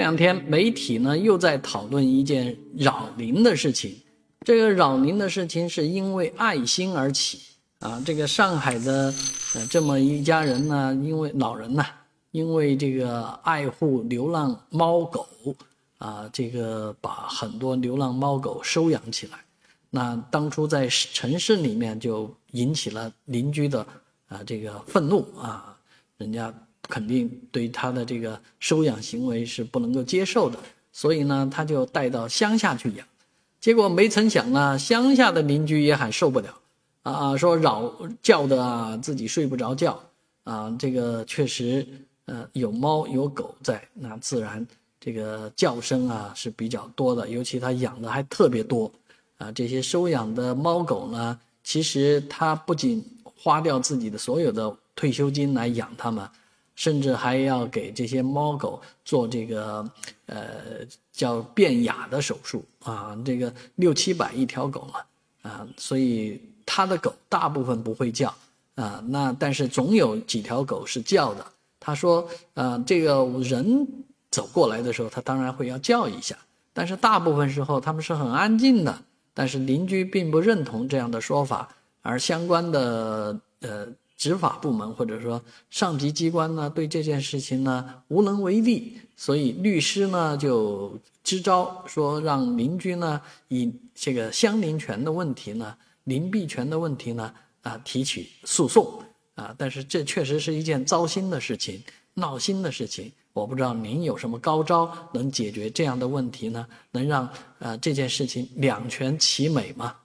这两天媒体呢又在讨论一件扰民的事情，这个扰民的事情是因为爱心而起啊。这个上海的呃这么一家人呢，因为老人呢，因为这个爱护流浪猫狗啊，这个把很多流浪猫狗收养起来。那当初在城市里面就引起了邻居的啊这个愤怒啊，人家。肯定对他的这个收养行为是不能够接受的，所以呢，他就带到乡下去养。结果没曾想呢，乡下的邻居也很受不了，啊，说扰叫的啊，自己睡不着觉啊。这个确实，呃，有猫有狗在，那自然这个叫声啊是比较多的。尤其他养的还特别多，啊，这些收养的猫狗呢，其实他不仅花掉自己的所有的退休金来养它们。甚至还要给这些猫狗做这个，呃，叫变哑的手术啊，这个六七百一条狗嘛，啊，所以他的狗大部分不会叫啊，那但是总有几条狗是叫的。他说，呃，这个人走过来的时候，他当然会要叫一下，但是大部分时候他们是很安静的。但是邻居并不认同这样的说法，而相关的呃。执法部门或者说上级机关呢，对这件事情呢无能为力，所以律师呢就支招，说让邻居呢以这个相邻权的问题呢、邻避权的问题呢啊提起诉讼啊。但是这确实是一件糟心的事情、闹心的事情。我不知道您有什么高招能解决这样的问题呢？能让呃这件事情两全其美吗？